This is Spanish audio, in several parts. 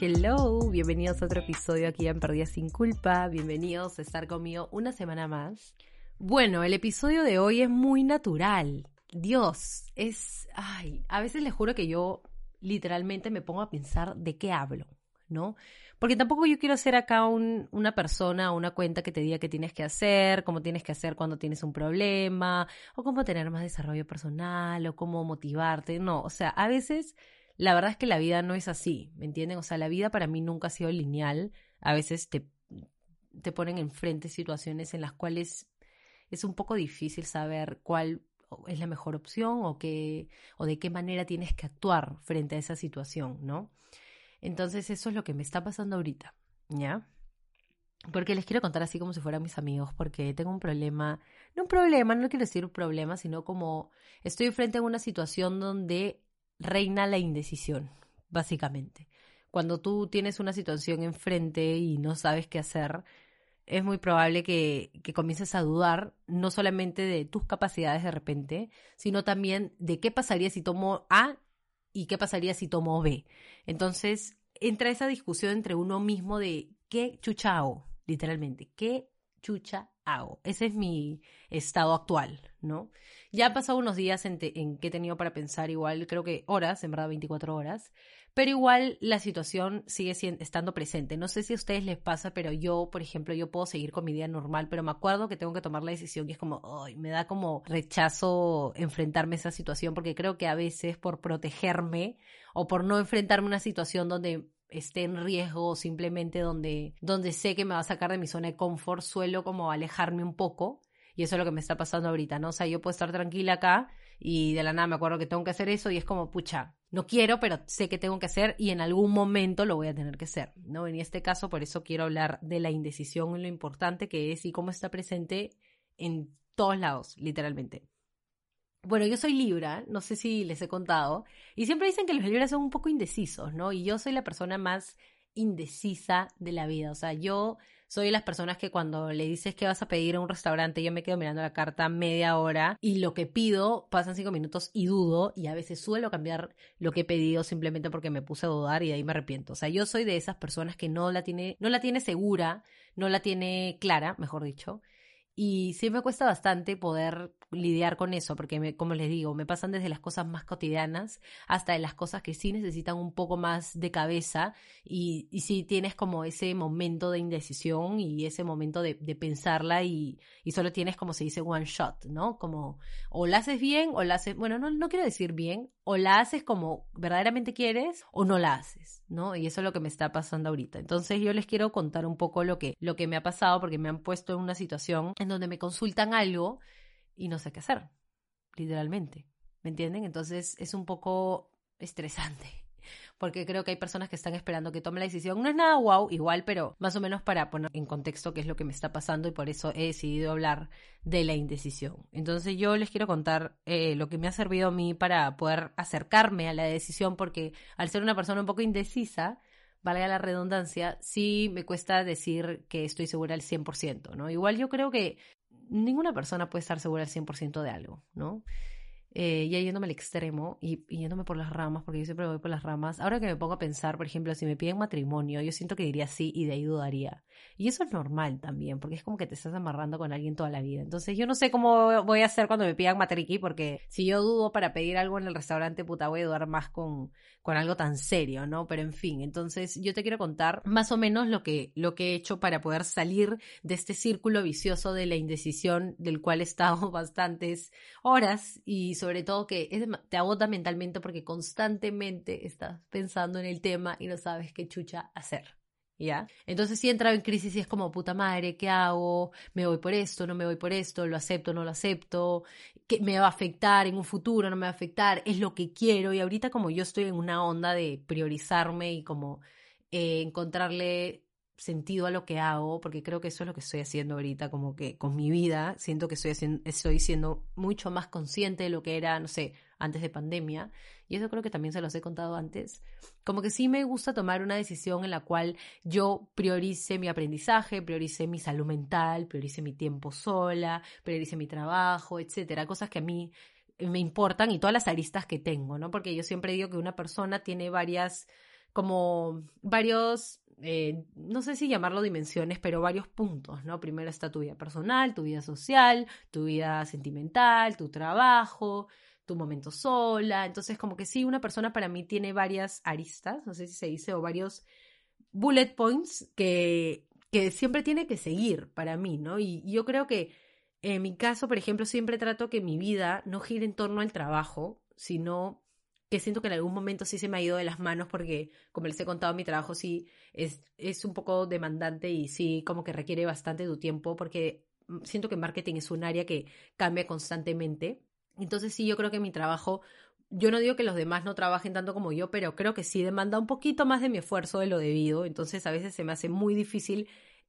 Hello, bienvenidos a otro episodio aquí en Perdida sin Culpa. Bienvenidos a estar conmigo una semana más. Bueno, el episodio de hoy es muy natural. Dios, es... Ay, a veces les juro que yo literalmente me pongo a pensar de qué hablo, ¿no? Porque tampoco yo quiero ser acá una persona una cuenta que te diga qué tienes que hacer, cómo tienes que hacer cuando tienes un problema, o cómo tener más desarrollo personal, o cómo motivarte. No, o sea, a veces la verdad es que la vida no es así, ¿me entienden? O sea, la vida para mí nunca ha sido lineal. A veces te, te ponen enfrente situaciones en las cuales es un poco difícil saber cuál es la mejor opción o, qué, o de qué manera tienes que actuar frente a esa situación, ¿no? Entonces eso es lo que me está pasando ahorita, ¿ya? Porque les quiero contar así como si fueran mis amigos, porque tengo un problema, no un problema, no quiero decir un problema, sino como estoy frente a una situación donde reina la indecisión, básicamente. Cuando tú tienes una situación enfrente y no sabes qué hacer, es muy probable que, que, comiences a dudar no solamente de tus capacidades de repente, sino también de qué pasaría si tomo A y qué pasaría si tomo B. Entonces entra esa discusión entre uno mismo de qué chucha literalmente, qué chucha hago. Ese es mi estado actual, ¿no? Ya han pasado unos días en, que he tenido para pensar igual, creo que horas, en verdad 24 horas, pero igual la situación sigue siendo, estando presente. No sé si a ustedes les pasa, pero yo, por ejemplo, yo puedo seguir con mi día normal, pero me acuerdo que tengo que tomar la decisión y es como, me da como rechazo enfrentarme a esa situación porque creo que a veces por protegerme o por no enfrentarme a una situación donde esté en riesgo simplemente donde, donde sé que me va a sacar de mi zona de confort, suelo como alejarme un poco. Y eso es lo que me está pasando ahorita, ¿no? O sea, yo puedo estar tranquila acá y de la nada me acuerdo que tengo que hacer eso y es como, pucha, no quiero, pero sé que tengo que hacer y en algún momento lo voy a tener que hacer, ¿no? En este caso, por eso quiero hablar de la indecisión y lo importante que es y cómo está presente en todos lados, literalmente. Bueno, yo soy Libra, no sé si les he contado, y siempre dicen que los Libras son un poco indecisos, ¿no? Y yo soy la persona más indecisa de la vida, o sea, yo soy de las personas que cuando le dices que vas a pedir a un restaurante, yo me quedo mirando la carta media hora y lo que pido pasan cinco minutos y dudo y a veces suelo cambiar lo que he pedido simplemente porque me puse a dudar y de ahí me arrepiento. O sea, yo soy de esas personas que no la tiene, no la tiene segura, no la tiene clara, mejor dicho. Y sí me cuesta bastante poder lidiar con eso, porque como les digo, me pasan desde las cosas más cotidianas hasta de las cosas que sí necesitan un poco más de cabeza y, y sí tienes como ese momento de indecisión y ese momento de, de pensarla y, y, solo tienes como se dice one shot, ¿no? Como o la haces bien o la haces, bueno, no, no quiero decir bien, o la haces como verdaderamente quieres o no la haces, ¿no? Y eso es lo que me está pasando ahorita. Entonces yo les quiero contar un poco lo que, lo que me ha pasado porque me han puesto en una situación en donde me consultan algo y no sé qué hacer, literalmente. ¿Me entienden? Entonces es un poco estresante. Porque creo que hay personas que están esperando que tome la decisión. No es nada wow, igual, pero más o menos para poner en contexto qué es lo que me está pasando y por eso he decidido hablar de la indecisión. Entonces yo les quiero contar eh, lo que me ha servido a mí para poder acercarme a la decisión, porque al ser una persona un poco indecisa, valga la redundancia, sí me cuesta decir que estoy segura al 100%, ¿no? Igual yo creo que ninguna persona puede estar segura al 100% de algo, ¿no? Eh, ya yéndome al extremo y, y, yéndome por las ramas, porque yo siempre voy por las ramas. Ahora que me pongo a pensar, por ejemplo, si me piden matrimonio, yo siento que diría sí y de ahí dudaría. Y eso es normal también, porque es como que te estás amarrando con alguien toda la vida. Entonces yo no sé cómo voy a hacer cuando me pidan matriqui, porque si yo dudo para pedir algo en el restaurante, puta, voy a dudar más con, con algo tan serio, ¿no? Pero en fin, entonces yo te quiero contar más o menos lo que, lo que he hecho para poder salir de este círculo vicioso de la indecisión del cual he estado bastantes horas y sobre todo que te agota mentalmente porque constantemente estás pensando en el tema y no sabes qué chucha hacer. ¿Ya? Entonces sí entraba en crisis y es como, puta madre, ¿qué hago? ¿Me voy por esto? ¿No me voy por esto? ¿Lo acepto? ¿No lo acepto? ¿Qué me va a afectar en un futuro? ¿No me va a afectar? ¿Es lo que quiero? Y ahorita como yo estoy en una onda de priorizarme y como eh, encontrarle sentido a lo que hago, porque creo que eso es lo que estoy haciendo ahorita, como que con mi vida, siento que estoy, estoy siendo mucho más consciente de lo que era, no sé, antes de pandemia, y eso creo que también se los he contado antes, como que sí me gusta tomar una decisión en la cual yo priorice mi aprendizaje, priorice mi salud mental, priorice mi tiempo sola, priorice mi trabajo, etcétera, cosas que a mí me importan y todas las aristas que tengo, ¿no? Porque yo siempre digo que una persona tiene varias, como varios eh, no sé si llamarlo dimensiones, pero varios puntos, ¿no? Primero está tu vida personal, tu vida social, tu vida sentimental, tu trabajo, tu momento sola. Entonces, como que sí, una persona para mí tiene varias aristas, no sé si se dice, o varios bullet points que, que siempre tiene que seguir para mí, ¿no? Y, y yo creo que en mi caso, por ejemplo, siempre trato que mi vida no gire en torno al trabajo, sino que siento que en algún momento sí se me ha ido de las manos porque, como les he contado, mi trabajo sí es, es un poco demandante y sí como que requiere bastante tu tiempo porque mm, siento que marketing es un área que cambia constantemente. Entonces sí, yo creo que mi trabajo, yo no digo que los demás no trabajen tanto como yo, pero creo que sí demanda un poquito más de mi esfuerzo de lo debido. Entonces a veces se me hace muy difícil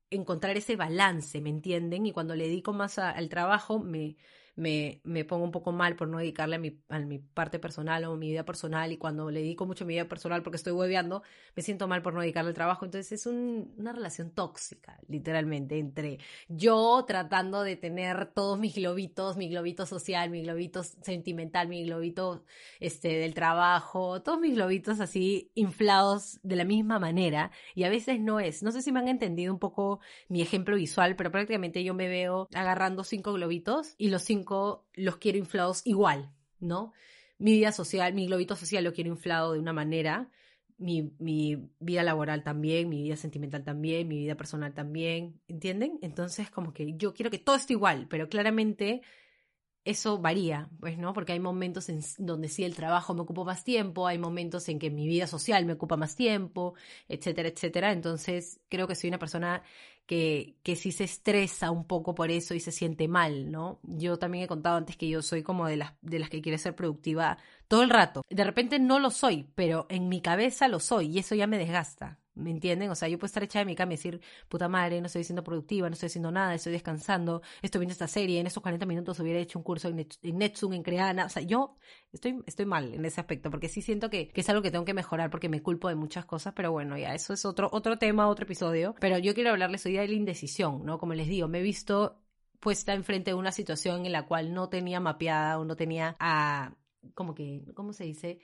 encontrar ese balance, ¿me entienden? Y cuando le dedico más al trabajo, me, me, me pongo un poco mal por no dedicarle a mi, a mi parte personal o mi vida personal y cuando le dedico mucho a mi vida personal porque estoy hueveando, me siento mal por no dedicarle al trabajo. Entonces es una relación tóxica, literalmente, entre yo tratando de tener todos mis globitos, mi globito social, mi globito sentimental, mi globito este, del trabajo, todos mis globitos así inflados de la misma manera y a veces no es. No sé si me han entendido un poco mi ejemplo visual, pero prácticamente yo me veo agarrando cinco globitos y los cinco los quiero inflados igual, ¿no? Mi vida social, mi globito social lo quiero inflado de una manera, mi, mi vida laboral también, mi vida sentimental también, mi vida personal también, ¿entienden? Entonces como que yo quiero que todo esté igual, pero claramente eso varía, pues, ¿no? Porque hay momentos en donde sí el trabajo me ocupa más tiempo, hay momentos en que mi vida social me ocupa más tiempo, etcétera, etcétera. Entonces, creo que soy una persona que, que sí se estresa un poco por eso y se siente mal, ¿no? Yo también he contado antes que yo soy como de las, de las que quiere ser productiva todo el rato. De repente no lo soy, pero en mi cabeza lo soy y eso ya me desgasta. ¿Me entienden? O sea, yo puedo estar echada de mi cama y decir, puta madre, no estoy siendo productiva, no estoy haciendo nada, estoy descansando, estoy viendo esta serie, en esos 40 minutos hubiera hecho un curso en, Netsum, en Creana. O sea, yo estoy, estoy mal en ese aspecto, porque sí siento que, que, es algo que tengo que mejorar porque me culpo de muchas cosas, pero bueno, ya, eso es otro, otro tema, otro episodio. Pero yo quiero hablarles hoy de la indecisión, ¿no? Como les digo, me he visto puesta enfrente de una situación en la cual no tenía mapeada o no tenía a, como que, ¿cómo se dice?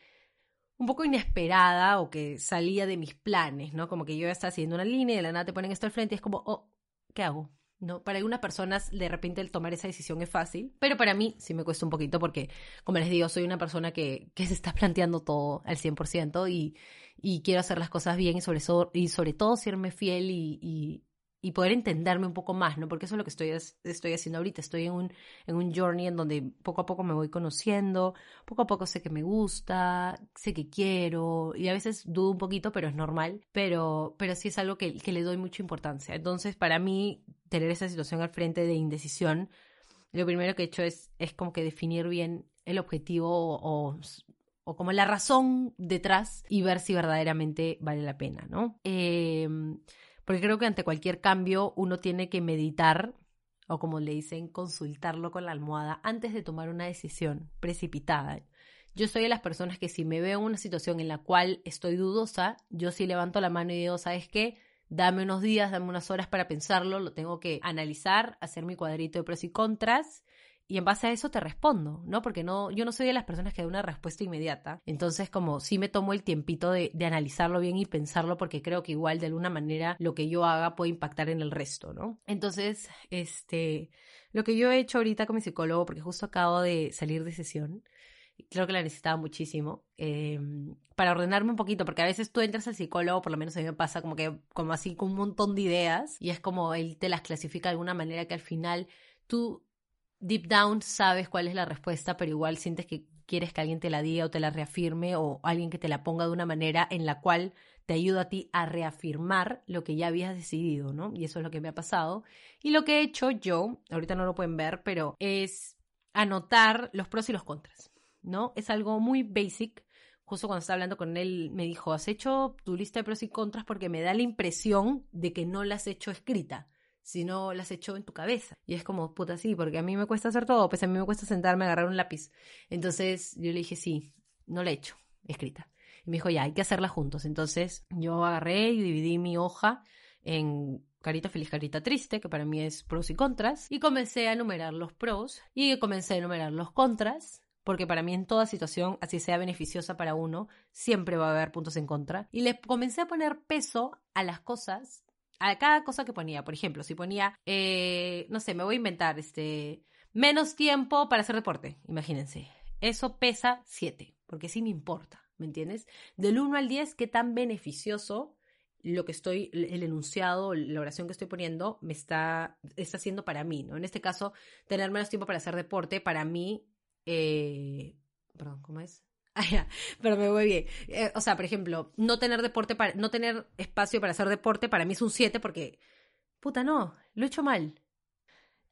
Un poco inesperada o que salía de mis planes, ¿no? Como que yo estaba haciendo una línea y de la nada te ponen esto al frente y es como, oh, ¿qué hago? ¿no? Para algunas personas de repente el tomar esa decisión es fácil, pero para mí sí me cuesta un poquito porque, como les digo, soy una persona que, que se está planteando todo al 100% y, y quiero hacer las cosas bien y sobre, y sobre todo serme fiel y, y poder entenderme un poco más, ¿no? Porque eso es lo que estoy, estoy haciendo ahorita. Estoy en un, en un journey en donde poco a poco me voy conociendo, poco a poco sé que me gusta, sé que quiero, y a veces dudo un poquito, pero es normal, pero, pero sí es algo que, que le doy mucha importancia. Entonces, para mí, tener esa situación al frente de indecisión, lo primero que he hecho es, es como que definir bien el objetivo o, o como la razón detrás y ver si verdaderamente vale la pena, ¿no? Eh, porque creo que ante cualquier cambio uno tiene que meditar, o como le dicen, consultarlo con la almohada antes de tomar una decisión precipitada. Yo soy de las personas que si me veo en una situación en la cual estoy dudosa, yo sí levanto la mano y digo, ¿sabes qué? Dame unos días, dame unas horas para pensarlo, lo tengo que analizar, hacer mi cuadrito de pros y contras y en base a eso te respondo, ¿no? Porque no, yo no soy de las personas que da una respuesta inmediata. Entonces, como sí me tomo el tiempito de, analizarlo bien y pensarlo, porque creo que igual de alguna manera lo que yo haga puede impactar en el resto, ¿no? Entonces, este, lo que yo he hecho ahorita con mi psicólogo, porque justo acabo de salir de sesión, creo que la necesitaba muchísimo, eh, para ordenarme un poquito, porque a veces tú entras al psicólogo, por lo menos a mí me pasa como que, como así, con un montón de ideas, y es como él te las clasifica de alguna manera que al final tú deep down sabes cuál es la respuesta, pero igual sientes que quieres que alguien te la diga o te la reafirme o alguien que te la ponga de una manera en la cual te ayuda a ti a reafirmar lo que ya habías decidido, ¿no? Y eso es lo que me ha pasado. Y lo que he hecho yo, ahorita no lo pueden ver, pero es anotar los pros y los contras, ¿no? Es algo muy basic. Justo cuando estaba hablando con él, me dijo, has hecho tu lista de pros y contras porque me da la impresión de que no la has hecho escrita si no la has hecho en tu cabeza. Y es como, puta, sí, porque a mí me cuesta hacer todo, pues a mí me cuesta sentarme, agarrar un lápiz. Entonces yo le dije, sí, no la he hecho escrita. Y me dijo, ya, hay que hacerla juntos. Entonces yo agarré y dividí mi hoja en carita feliz, carita triste, que para mí es pros y contras, y comencé a enumerar los pros y comencé a enumerar los contras, porque para mí en toda situación, así sea beneficiosa para uno, siempre va a haber puntos en contra. Y le comencé a poner peso a las cosas a cada cosa que ponía. Por ejemplo, si ponía, eh, no sé, me voy a inventar, este, menos tiempo para hacer deporte, imagínense. Eso pesa 7, porque sí me importa, ¿me entiendes? Del 1 al 10, qué tan beneficioso lo que estoy, el enunciado, la oración que estoy poniendo, me está, está haciendo para mí, ¿no? En este caso, tener menos tiempo para hacer deporte, para mí, eh, perdón, ¿cómo es? Pero me voy bien. Eh, o sea, por ejemplo, no tener deporte para, no tener espacio para hacer deporte para mí es un 7 porque, puta, no, lo he hecho mal.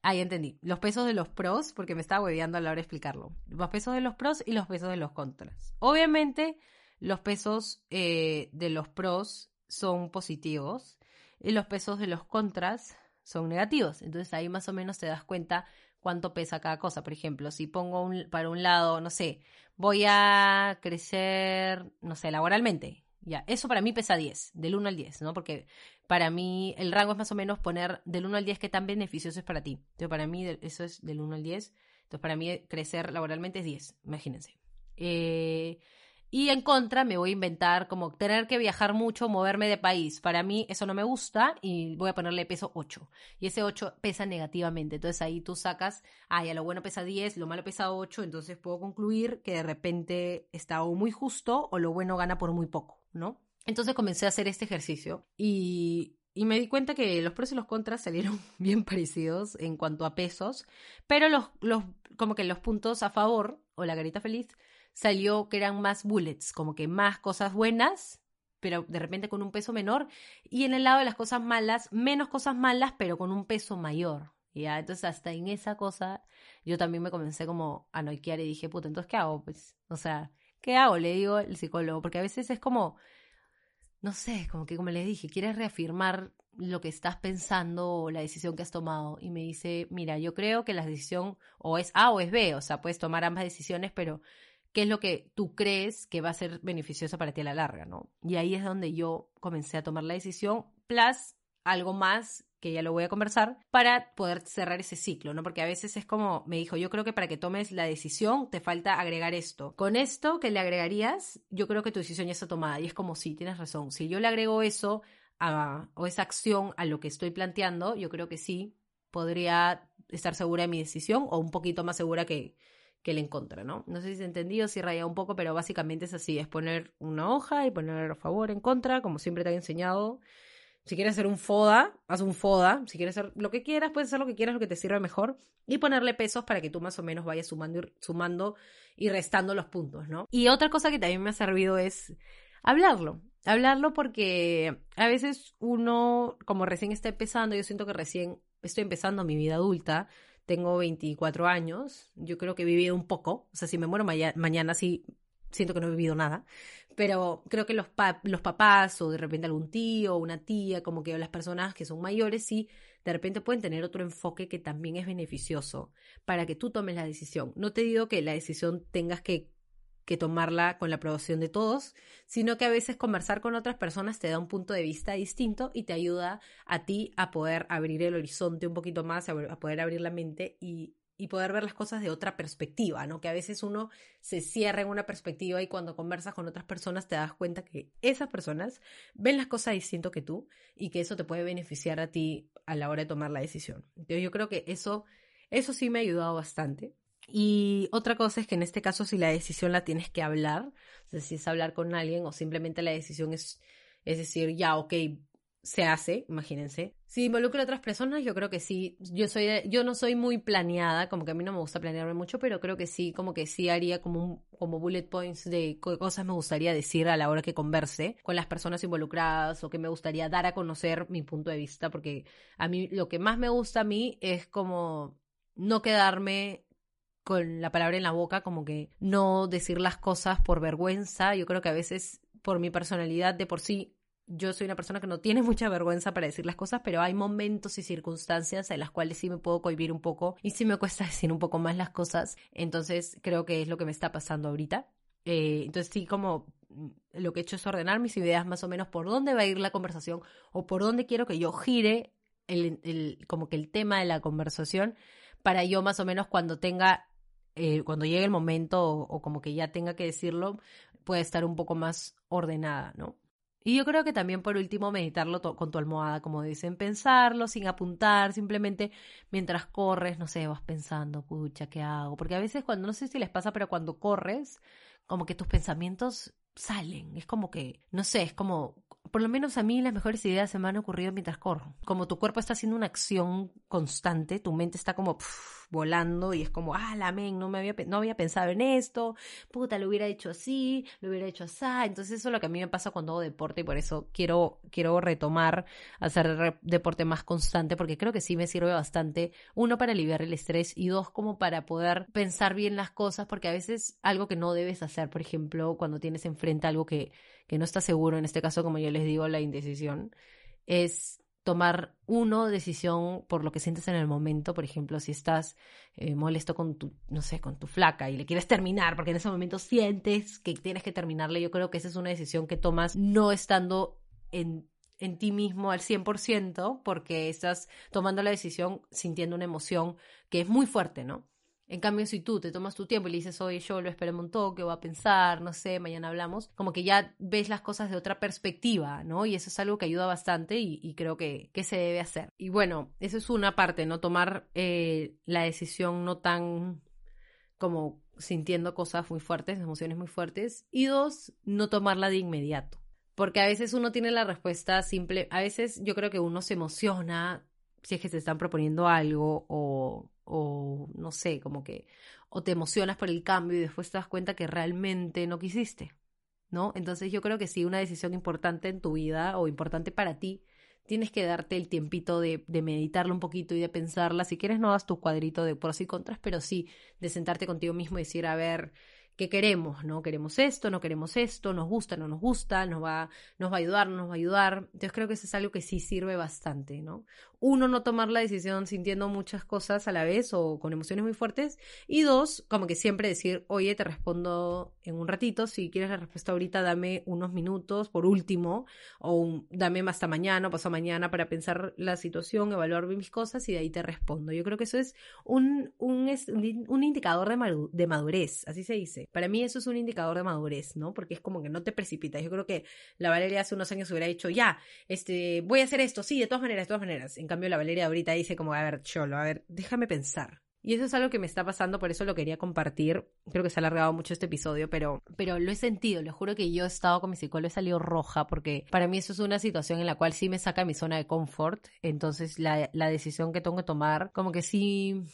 Ah, ya entendí. Los pesos de los pros, porque me estaba hueveando a la hora de explicarlo. Los pesos de los pros y los pesos de los contras. Obviamente, los pesos eh, de los pros son positivos y los pesos de los contras son negativos. Entonces ahí más o menos te das cuenta cuánto pesa cada cosa. Por ejemplo, si pongo un, para un lado, no sé, voy a crecer, no sé, laboralmente. Ya, eso para mí pesa 10, del 1 al 10, ¿no? Porque para mí el rango es más o menos poner del 1 al 10 qué tan beneficioso es para ti. Entonces, para mí eso es del 1 al 10. Entonces, para mí crecer laboralmente es 10, imagínense. Eh, y en contra me voy a inventar como tener que viajar mucho, moverme de país. Para mí eso no me gusta y voy a ponerle peso 8. Y ese 8 pesa negativamente. Entonces ahí tú sacas, ah, ya lo bueno pesa 10, lo malo pesa 8. Entonces puedo concluir que de repente está o muy justo o lo bueno gana por muy poco, ¿no? Entonces comencé a hacer este ejercicio y, y me di cuenta que los pros y los contras salieron bien parecidos en cuanto a pesos, pero los, los, como que los puntos a favor o la garita feliz salió que eran más bullets, como que más cosas buenas, pero de repente con un peso menor, y en el lado de las cosas malas, menos cosas malas, pero con un peso mayor. ¿ya? Entonces hasta en esa cosa yo también me comencé como a noiquear y dije, puta, entonces ¿qué hago? Pues, o sea, ¿qué hago? Le digo el psicólogo, porque a veces es como, no sé, como que como le dije, quieres reafirmar lo que estás pensando o la decisión que has tomado. Y me dice, mira, yo creo que la decisión o es A o es B, o sea, puedes tomar ambas decisiones, pero qué es lo que tú crees que va a ser beneficioso para ti a la larga, ¿no? Y ahí es donde yo comencé a tomar la decisión, plus algo más que ya lo voy a conversar, para poder cerrar ese ciclo, ¿no? Porque a veces es como, me dijo, yo creo que para que tomes la decisión te falta agregar esto. Con esto que le agregarías, yo creo que tu decisión ya está tomada. Y es como, sí, tienes razón. Si yo le agrego eso o esa acción a lo que estoy planteando, yo creo que sí, podría estar segura de mi decisión o un poquito más segura que, que le encontra, ¿no? No sé si se entendido, si raya un poco, pero básicamente es así, es poner una hoja y poner a favor, en contra, como siempre te he enseñado. Si quieres hacer un FODA, haz un FODA. Si quieres hacer lo que quieras, puedes hacer lo que quieras, lo que te sirva mejor. Y ponerle pesos para que tú más o menos vayas sumando y, sumando y restando los puntos, ¿no? Y otra cosa que también me ha servido es hablarlo. Hablarlo porque a veces uno, como recién está empezando, yo siento que recién estoy empezando mi vida adulta, tengo 24 años, yo creo que he vivido un poco, o sea, si me muero mañana sí siento que no he vivido nada, pero creo que los, los papás o de repente algún tío o una tía, como que las personas que son mayores, sí, de repente pueden tener otro enfoque que también es beneficioso para que tú tomes la decisión. No te digo que la decisión tengas que que tomarla con la aprobación de todos, sino que a veces conversar con otras personas te da un punto de vista distinto y te ayuda a ti a poder abrir el horizonte un poquito más, a poder abrir la mente y, y poder ver las cosas de otra perspectiva, ¿no? Que a veces uno se cierra en una perspectiva y cuando conversas con otras personas te das cuenta que esas personas ven las cosas distinto que tú y que eso te puede beneficiar a ti a la hora de tomar la decisión. Entonces yo creo que eso, eso sí me ha ayudado bastante. Y otra cosa es que en este caso si la decisión la tienes que hablar, o sea, si es hablar con alguien o simplemente la decisión es, es decir, ya, ok, se hace, imagínense. Si involucro a otras personas, yo creo que sí. Yo soy, yo no soy muy planeada, como que a mí no me gusta planearme mucho, pero creo que sí, como que sí haría como un, como bullet points de qué cosas me gustaría decir a la hora que converse con las personas involucradas o que me gustaría dar a conocer mi punto de vista, porque a mí lo que más me gusta a mí es como no quedarme con la palabra en la boca, como que no decir las cosas por vergüenza. Yo creo que a veces por mi personalidad de por sí yo soy una persona que no tiene mucha vergüenza para decir las cosas, pero hay momentos y circunstancias en las cuales sí me puedo cohibir un poco y sí me cuesta decir un poco más las cosas. Entonces creo que es lo que me está pasando ahorita. Eh, entonces sí, como lo que he hecho es ordenar mis ideas más o menos por dónde va a ir la conversación o por dónde quiero que yo gire el, el como que el tema de la conversación para yo más o menos cuando tenga, eh, cuando llegue el momento o, como que ya tenga que decirlo, pueda estar un poco más ordenada, ¿no? Y yo creo que también por último meditarlo con tu almohada, como dicen, pensarlo sin apuntar, simplemente mientras corres, no sé, vas pensando, pucha, ¿qué hago? Porque a veces cuando, no sé si les pasa, pero cuando corres, como que tus pensamientos salen, es como que, no sé, es como, por lo menos a mí las mejores ideas se me han ocurrido mientras corro. Como tu cuerpo está haciendo una acción constante, tu mente está como volando y es como, ah, la men, no, me había, no había pensado en esto, puta, lo hubiera hecho así, lo hubiera hecho así. Entonces eso es lo que a mí me pasa cuando hago deporte y por eso quiero, quiero retomar hacer deporte más constante porque creo que sí me sirve bastante, uno, para aliviar el estrés y dos, como para poder pensar bien las cosas porque a veces algo que no debes hacer, por ejemplo, cuando tienes enfrente algo que, que no estás seguro, en este caso, como yo les digo, la indecisión, es tomar uno decisión por lo que sientes en el momento, por ejemplo, si estás eh, molesto con tu, no sé, con tu flaca y le quieres terminar porque en ese momento sientes que tienes que terminarle, yo creo que esa es una decisión que tomas no estando en, en ti mismo al 100% porque estás tomando la decisión sintiendo una emoción que es muy fuerte, ¿no? En cambio, si tú te tomas tu tiempo y le dices, oye, yo lo esperé un toque, voy a pensar, no sé, mañana hablamos, como que ya ves las cosas de otra perspectiva, ¿no? Y eso es algo que ayuda bastante y, creo que, que, se debe hacer. Y bueno, eso es una parte, ¿no? Tomar eh, la decisión no tan como sintiendo cosas muy fuertes, emociones muy fuertes. Y dos, no tomarla de inmediato. Porque a veces uno tiene la respuesta simple, a veces yo creo que uno se emociona si es que se están proponiendo algo o o no sé, como que o te emocionas por el cambio y después te das cuenta que realmente no quisiste, ¿no? Entonces yo creo que sí, una decisión importante en tu vida o importante para ti, tienes que darte el tiempito de, de meditarlo un poquito y de pensarla. Si quieres no das tu cuadrito de pros y contras, pero sí de sentarte contigo mismo y decir, a ver, qué queremos, ¿no? Queremos esto, no queremos esto, nos gusta, no nos gusta, nos va, nos va a ayudar, no nos va a ayudar. Entonces creo que eso es algo que sí sirve bastante, ¿no? Uno, no tomar la decisión sintiendo muchas cosas a la vez o con emociones muy fuertes. Y dos, como que siempre decir, oye, te respondo en un ratito, si quieres la respuesta ahorita, dame unos minutos por último, o dame hasta mañana o pasado mañana para pensar la situación, evaluar mis cosas y de ahí te respondo. Yo creo que eso es un, un, un indicador de madurez, así se dice. Para mí eso es un indicador de madurez, ¿no? Porque es como que no te precipitas. Yo creo que la Valeria hace unos años hubiera dicho, ya, este, voy a hacer esto, sí, de todas maneras, de todas maneras. En cambio, la Valeria ahorita dice como, a ver, cholo, a ver, déjame pensar. Y eso es algo que me está pasando, por eso lo quería compartir. Creo que se ha alargado mucho este episodio, pero, pero lo he sentido. Le juro que yo he estado con mi psicólogo, he salido roja, porque para mí eso es una situación en la cual sí me saca mi zona de confort. Entonces, la, la decisión que tengo que tomar, como que sí,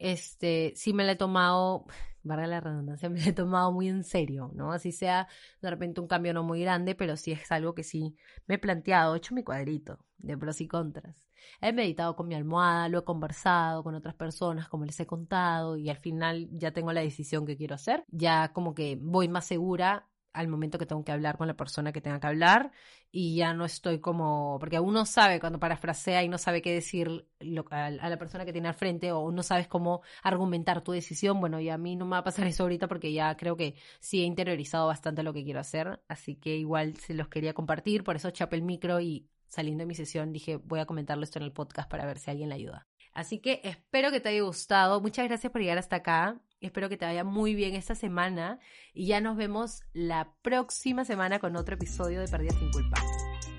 este, sí me la he tomado valga la redundancia, me he tomado muy en serio, ¿no? Así sea de repente un cambio no muy grande, pero sí es algo que sí me he planteado, he hecho mi cuadrito de pros y contras. He meditado con mi almohada, lo he conversado con otras personas, como les he contado, y al final ya tengo la decisión que quiero hacer. Ya como que voy más segura al momento que tengo que hablar con la persona que tenga que hablar y ya no estoy como, porque uno sabe cuando parafrasea y no sabe qué decir a, la persona que tiene al frente o no sabes cómo argumentar tu decisión, bueno, y a mí no me va a pasar eso ahorita porque ya creo que sí he interiorizado bastante lo que quiero hacer, así que igual se los quería compartir, por eso chapé el micro y saliendo de mi sesión dije voy a comentarlo esto en el podcast para ver si alguien le ayuda. Así que espero que te haya gustado. Muchas gracias por llegar hasta acá. Espero que te vaya muy bien esta semana y ya nos vemos la próxima semana con otro episodio de Perdida sin culpa.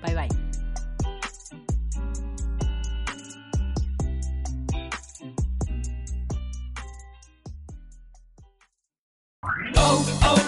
Bye bye. Oh, oh,